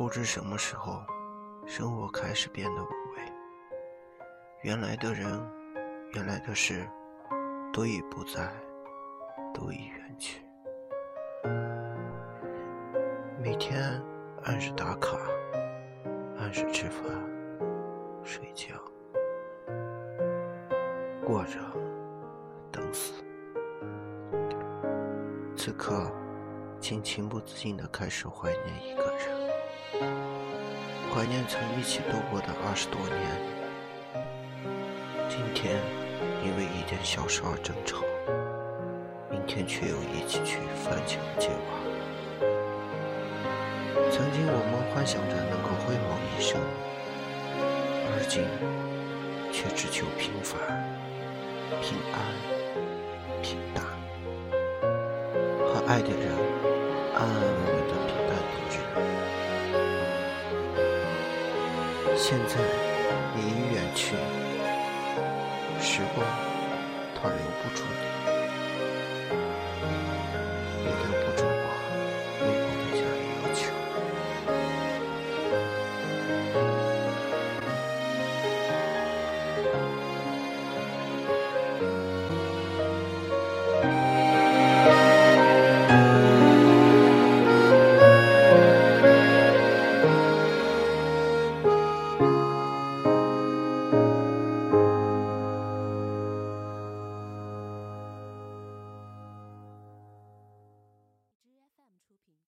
不知什么时候，生活开始变得无味。原来的人，原来的事，都已不在，都已远去。每天按时打卡，按时吃饭、睡觉，过着等死。此刻，竟情不自禁地开始怀念一个，怀念曾一起度过的二十多年。今天因为一点小事而争吵，明天却又一起去翻墙揭瓦。曾经我们幻想着能够辉煌一生，而今却只求平凡、平安、平淡。爱的人安安稳现在你已远去时光它留不住你也留不住我对我的家里要求。